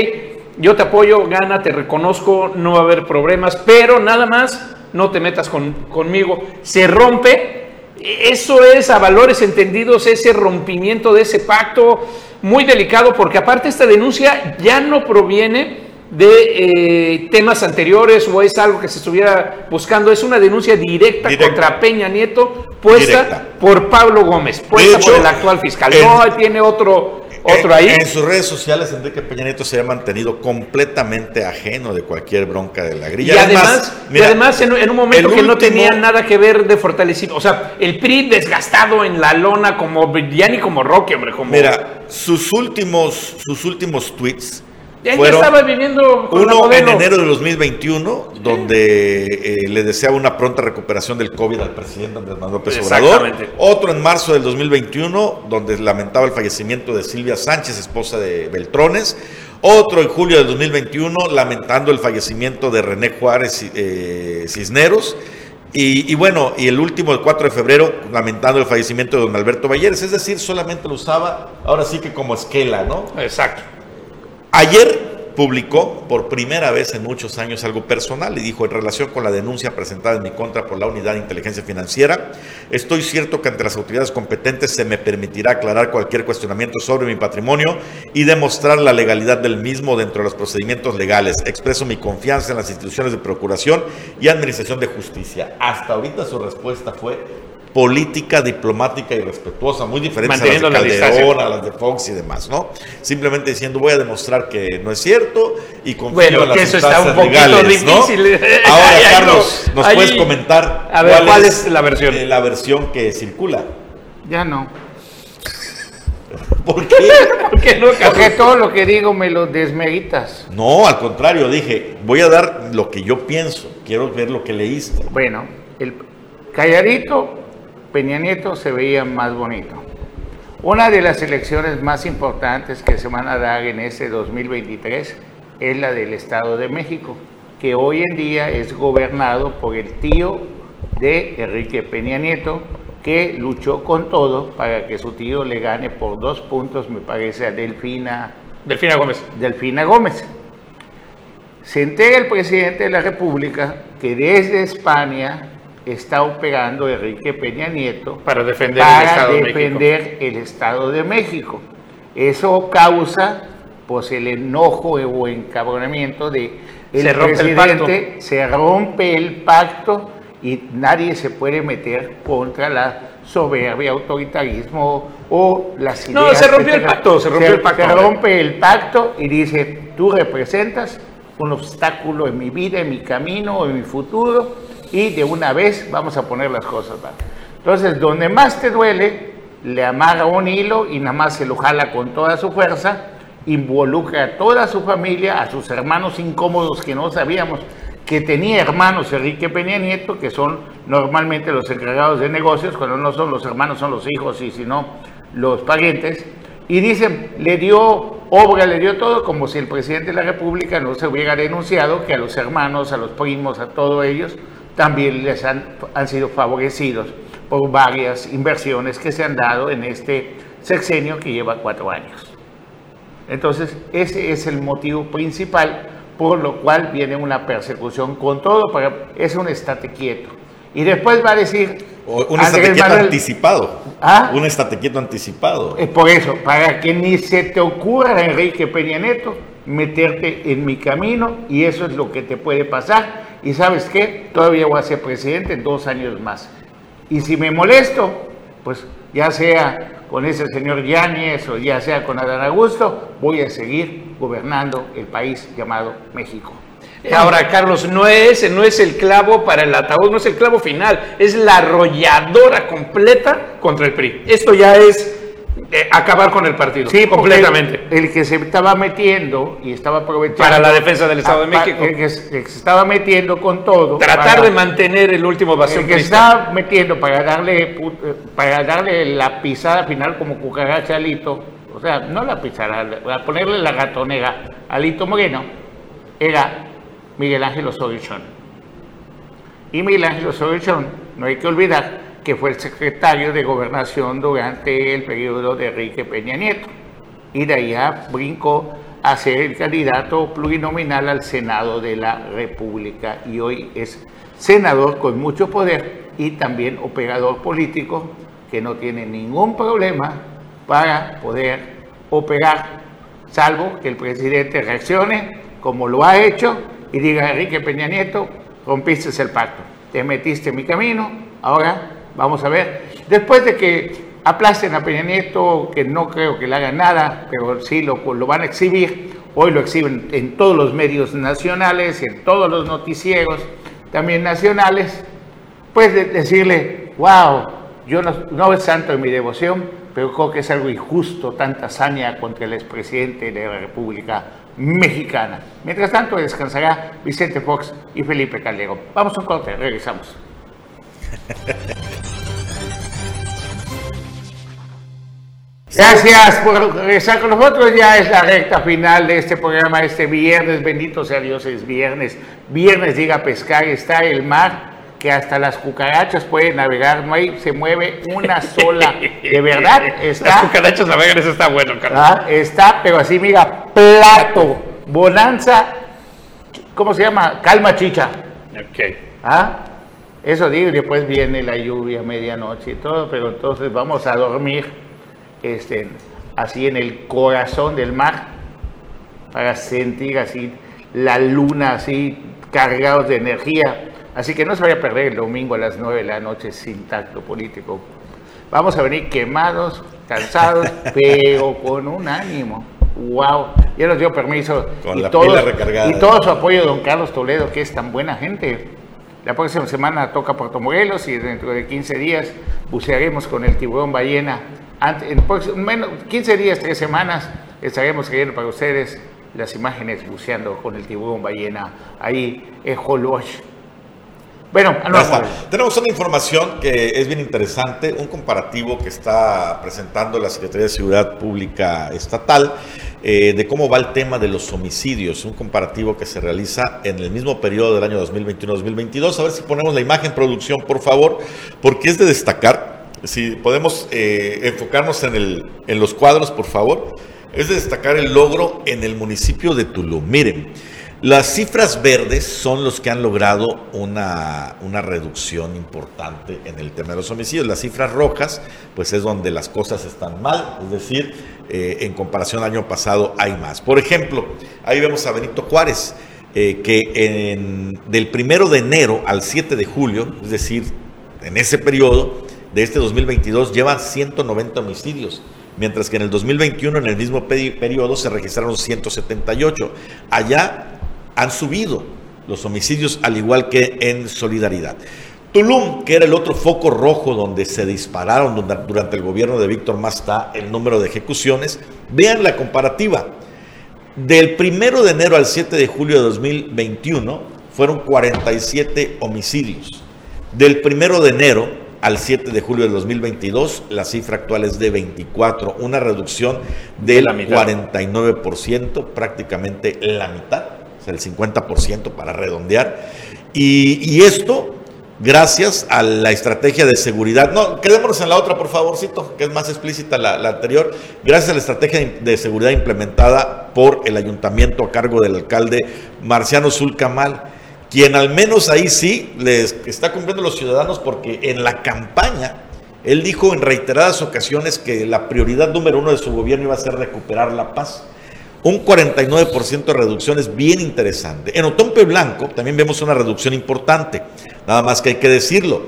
yo te apoyo, gana, te reconozco, no va a haber problemas, pero nada más no te metas conmigo. Se rompe, eso es a valores entendidos, ese rompimiento de ese pacto muy delicado, porque aparte esta denuncia ya no proviene de eh, temas anteriores o es algo que se estuviera buscando. Es una denuncia directa, contra Peña Nieto puesta por Pablo Gómez, puesta por el actual fiscal. no tiene otro, otro ahí. En sus redes sociales, Enrique Peña Nieto se ha mantenido completamente ajeno de cualquier bronca de la grilla. Y además, además en, un momento que no tenía nada que ver de fortalecido. O sea, el PRI desgastado en la lona como ya ni como Roque, hombre. Como... Mira, sus últimos, sus últimos tweets ya, estaba viviendo uno en enero de 2021, donde eh, le deseaba una pronta recuperación del COVID al presidente Andrés Manuel López Obrador. Otro en marzo del 2021, donde lamentaba el fallecimiento de Silvia Sánchez, esposa de Beltrones. Otro en julio del 2021, lamentando el fallecimiento de René Juárez eh, Cisneros. Y, y, bueno, y el último, el 4 de febrero, lamentando el fallecimiento de don Alberto Valleres. Es decir, solamente lo usaba ahora sí que como esquela, ¿no? Exacto. Ayer publicó por primera vez en muchos años algo personal y dijo en relación con la denuncia presentada en mi contra por la Unidad de Inteligencia Financiera, estoy cierto que ante las autoridades competentes se me permitirá aclarar cualquier cuestionamiento sobre mi patrimonio y demostrar la legalidad del mismo dentro de los procedimientos legales. Expreso mi confianza en las instituciones de procuración y administración de justicia. Hasta ahorita su respuesta fue política diplomática y respetuosa, muy diferente a las de Calderón, a las de Fox y demás, ¿no? Simplemente diciendo voy a demostrar que no es cierto y confío en las que eso está un poquito difícil. Ahora, Carlos, ¿nos puedes comentar a ver, cuál, es, la versión? Eh, la versión que circula. Ya no. ¿Por qué? Porque, no, Porque todo lo que digo me lo desmeritas. No, al contrario, dije, voy a dar lo que yo pienso, quiero ver lo que leíste. Bueno, el calladito Peña Nieto se veía más bonito. Una de las elecciones más importantes que se van a dar en ese 2023 es la del Estado de México, que hoy en día es gobernado por el tío de Enrique Peña Nieto, que luchó con todo para que su tío le gane por dos puntos, me parece, a Delfina. Delfina Gómez. Delfina Gómez. Se entera el presidente de la República que desde España está operando Enrique Peña Nieto para defender, el, Estado defender de el Estado de México. Eso causa pues el enojo o encabronamiento de el se presidente, se rompe el pacto y nadie se puede meter contra la soberbia, autoritarismo o las ideas. No, se rompió el pacto, se rompió el pacto. Se rompe el pacto y dice, tú representas un obstáculo en mi vida, en mi camino, en mi futuro, y de una vez vamos a poner las cosas. Entonces, donde más te duele, le amarra un hilo y nada más se lo jala con toda su fuerza, involucra a toda su familia, a sus hermanos incómodos que no sabíamos que tenía hermanos Enrique Peña Nieto, que son normalmente los encargados de negocios, cuando no son los hermanos, son los hijos y si no, los parientes. Y dicen, le dio obra, le dio todo, como si el presidente de la República no se hubiera denunciado que a los hermanos, a los primos, a todos ellos, también les han, han sido favorecidos por varias inversiones que se han dado en este sexenio que lleva cuatro años. Entonces, ese es el motivo principal por lo cual viene una persecución con todo, para, es un estate quieto. Y después va a decir... un estate quieto anticipado. ¿Ah? Un estate quieto anticipado. Es por eso, para que ni se te ocurra, Enrique Peña Neto, meterte en mi camino, y eso es lo que te puede pasar y sabes qué, todavía voy a ser presidente dos años más. Y si me molesto, pues ya sea con ese señor Yáñez o ya sea con Adán Augusto, voy a seguir gobernando el país llamado México. Ahora, Carlos, no es, no es el clavo para el ataúd, no es el clavo final, es la arrolladora completa contra el PRI. Esto ya es eh, acabar con el partido. Sí, completamente. El, que se estaba metiendo y estaba aprovechando. Para la defensa del Estado de México. El que, se estaba metiendo con todo. Tratar de mantener el último vacío. El que se estaba metiendo para darle, eh, para darle la pisada final como cucaracha a Alito. O sea, no la pisada, para ponerle la ratonera a Alito Moreno. Era Miguel Ángel Osorio Y Miguel Ángel Osorio no hay que olvidar que fue el secretario de Gobernación durante el periodo de Enrique Peña Nieto. Y de ahí brincó a ser el candidato plurinominal al Senado de la República y hoy es senador con mucho poder y también operador político que no tiene ningún problema para poder operar, salvo que el presidente reaccione como lo ha hecho y diga Enrique Peña Nieto, rompiste el pacto, te metiste en mi camino, ahora Vamos a ver. Después de que aplasten a Peña Nieto, que no creo que le hagan nada, pero sí lo, lo van a exhibir, hoy lo exhiben en todos los medios nacionales, en todos los noticieros, también nacionales, pues decirle, wow, yo no, no es santo en mi devoción, pero creo que es algo injusto tanta hazaña contra el expresidente de la República Mexicana. Mientras tanto, descansará Vicente Fox y Felipe Calderón. Vamos a un corte, regresamos. Gracias por regresar con nosotros. Ya es la recta final de este programa este viernes. Bendito sea Dios, es viernes. Viernes diga pescar, está el mar que hasta las cucarachas pueden navegar, no hay, se mueve una sola. De verdad, está. Las cucarachas navegan, eso está bueno, Carlos. Ah, está, pero así, mira, plato, bonanza, ¿cómo se llama? Calma chicha. Ok. ¿Ah? Eso digo, y después viene la lluvia, medianoche y todo, pero entonces vamos a dormir este, así en el corazón del mar para sentir así la luna así cargados de energía. Así que no se vaya a perder el domingo a las 9 de la noche sin tacto político. Vamos a venir quemados, cansados, pero con un ánimo. ¡Wow! Ya nos dio permiso. Con y la pila recargada. Y todo su apoyo, don Carlos Toledo, que es tan buena gente. La próxima semana toca Puerto Morelos y dentro de 15 días bucearemos con el tiburón ballena. En menos, 15 días, 3 semanas, estaremos trayendo para ustedes las imágenes buceando con el tiburón ballena ahí en Holbox. Bueno, tenemos una información que es bien interesante, un comparativo que está presentando la Secretaría de Seguridad Pública Estatal eh, de cómo va el tema de los homicidios, un comparativo que se realiza en el mismo periodo del año 2021-2022. A ver si ponemos la imagen producción, por favor, porque es de destacar si podemos eh, enfocarnos en, los cuadros, por favor, es de destacar el logro en el municipio de Tulum. Miren, las cifras verdes son los que han logrado una, una, reducción importante en el tema de los homicidios. Las cifras rojas, pues es donde las cosas están mal, es decir, eh, en comparación al año pasado hay más. Por ejemplo, ahí vemos a Benito Juárez, eh, que en, del primero de enero al 7 de julio, es decir, en ese periodo de este 2022, lleva 190 homicidios mientras que en el 2021, en el mismo periodo, se registraron 178. Allá han subido los homicidios al igual que en solidaridad. Tulum, que era el otro foco rojo donde se dispararon durante el gobierno de Víctor Masta el número de ejecuciones, vean la comparativa. Del primero de enero al 7 de julio de 2021 fueron 47 homicidios. Del primero de enero al 7 de julio de 2022, la cifra actual es de 24, una reducción del 49%, prácticamente la mitad el 50% para redondear. Y, esto gracias a la estrategia de seguridad. No, quedémonos en la otra, por favorcito, que es más explícita la, anterior. Gracias a la estrategia de seguridad implementada por el ayuntamiento a cargo del alcalde Marciano Zulcamal, quien al menos ahí sí les está cumpliendo los ciudadanos porque en la campaña él dijo en reiteradas ocasiones que la prioridad número uno de su gobierno iba a ser recuperar la paz. Un 49% de reducción es bien interesante. En Otompe Blanco también vemos una reducción importante. Nada más que hay que decirlo.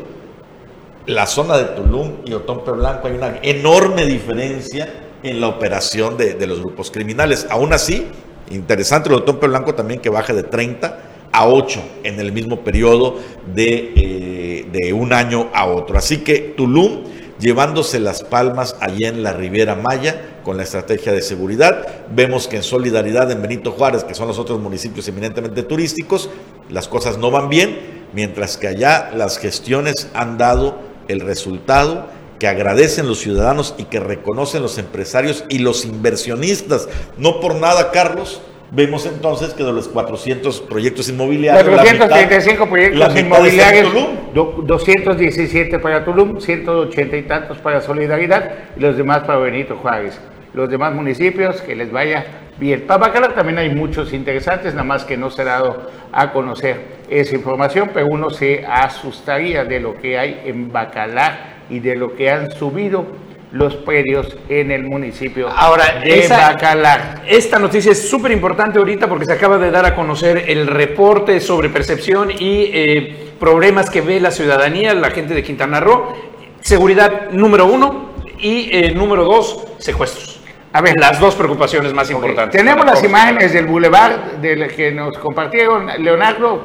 La zona de Tulum y Otompe Blanco hay una enorme diferencia en la operación de, los grupos criminales. Aún así, interesante el Otompe Blanco también que baja de 30 a 8 en el mismo periodo de, eh, de un año a otro. Así que Tulum llevándose las palmas allí en la Riviera Maya con la estrategia de seguridad. Vemos que en solidaridad en Benito Juárez, que son los otros municipios eminentemente turísticos, las cosas no van bien, mientras que allá las gestiones han dado el resultado que agradecen los ciudadanos y que reconocen los empresarios y los inversionistas. No por nada, Carlos, Vemos entonces que de los 400 proyectos inmobiliarios. 435 proyectos inmobiliarios, 217 para Tulum, 180 y tantos para Solidaridad y los demás para Benito Juárez. Los demás municipios, que les vaya bien. Para Bacalar también hay muchos interesantes, nada más que no se ha dado a conocer esa información, pero uno se asustaría de lo que hay en Bacalar y de lo que han subido los predios en el municipio Ahora, de Bacalar. Esta noticia es súper importante ahorita porque se acaba de dar a conocer el reporte sobre percepción y eh, problemas que ve la ciudadanía, la gente de Quintana Roo. Seguridad número uno y eh, número dos, secuestros. A ver, las dos preocupaciones más importantes. Tenemos las imágenes del bulevar del que nos compartieron Leonardo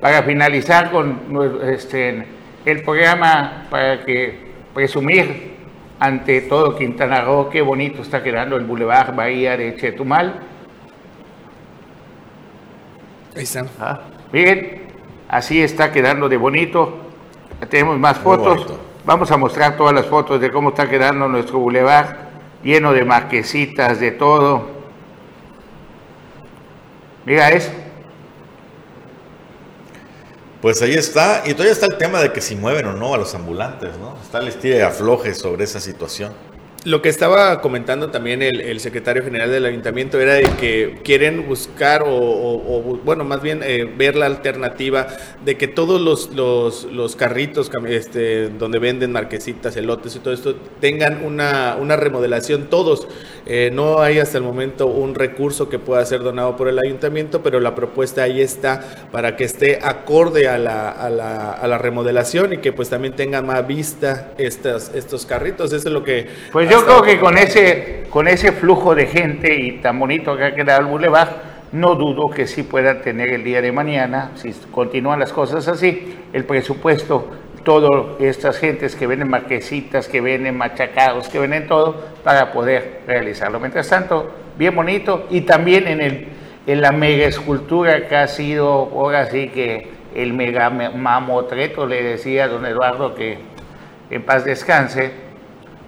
para finalizar con este, el programa para que presumir ante todo Quintana Roo, qué bonito está quedando el Boulevard Bahía de Chetumal. Ahí están. Ah, miren, así está quedando de bonito. Tenemos más fotos. Vamos a mostrar todas las fotos de cómo está quedando nuestro Boulevard, lleno de marquesitas, de todo. Mira eso. Pues ahí está, y todavía está el tema de que si mueven o no a los ambulantes, ¿no? Está el estilo de afloje sobre esa situación. Lo que estaba comentando también el, secretario general del ayuntamiento era de que quieren buscar o, bueno, más bien eh, ver la alternativa de que todos los, los, carritos este, donde venden marquesitas, elotes y todo esto tengan una, una remodelación todos. Eh, no hay hasta el momento un recurso que pueda ser donado por el ayuntamiento, pero la propuesta ahí está para que esté acorde a la, a la, a la remodelación y que pues también tengan más vista estas, estos carritos. Eso es lo que... Pues creo que con ese, con ese flujo de gente y tan bonito que ha quedado el Boulevard, no dudo que sí puedan tener el día de mañana, si continúan las cosas así, el presupuesto, todas estas gentes que ven marquesitas, que ven machacados, que ven todo, para poder realizarlo. Mientras tanto, bien bonito y también en, el, en la mega escultura que ha sido, ahora sí que el mega mamotreto, le decía a don Eduardo que en paz descanse,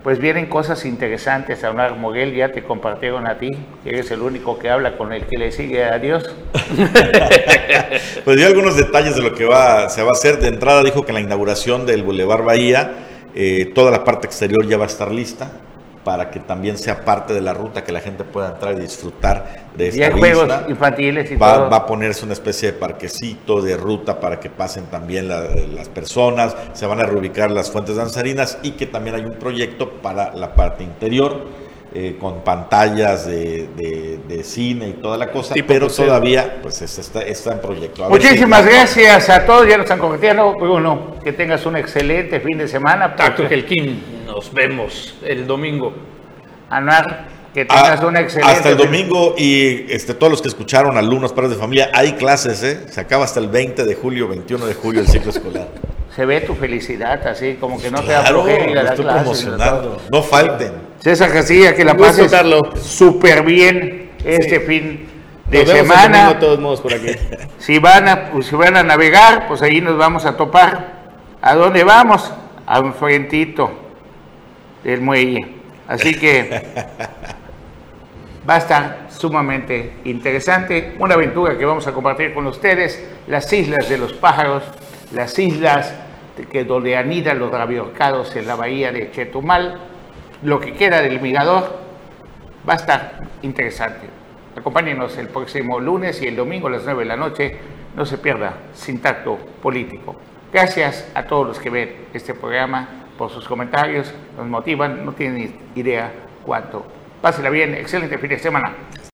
pues vienen cosas interesantes. A una Moguel ya te compartieron a ti, que eres el único que habla con el que le sigue a Dios. pues dio algunos detalles de lo que va, se va a hacer. De entrada dijo que la inauguración del Boulevard Bahía Eh, toda la parte exterior ya va a estar lista para que también sea parte de la ruta, que la gente pueda entrar y disfrutar de esta y hay juegos infantiles y va, todo. va a ponerse una especie de parquecito de ruta para que pasen también las personas, se van a reubicar las fuentes danzarinas y que también hay un proyecto para la parte interior eh, con pantallas de, cine y toda la cosa, pero todavía pues está, está en proyecto. Muchísimas gracias a todos, ya nos están convirtiendo. Bueno, que tengas un excelente fin de semana. Tacto Gelkin, nos vemos el domingo. Anuar, que tengas un excelente. Hasta el domingo y este, todos los que escucharon, alumnos, padres de familia, hay clases, ¿eh? Se acaba hasta el 20 de julio, 21 de julio el ciclo escolar. Se ve tu felicidad, así como que no te da flojera estoy promocionando. No falten. César Casilla, que la pases súper bien este fin de semana. Si van, a, pues, si van a navegar, pues ahí nos vamos a topar. ¿A dónde vamos? A un frentito del muelle. Así que va a estar sumamente interesante. Una aventura que vamos a compartir con ustedes. Las islas de los pájaros, las islas que donde anidan los rabiorcados en la bahía de Chetumal lo que queda del mirador va a estar interesante. Acompáñenos el próximo lunes y el domingo a las 9 de la noche. No se pierda Sin Tacto Político. Gracias a todos los que ven este programa por sus comentarios, nos motivan, no tienen idea cuánto. Pásela bien, excelente fin de semana.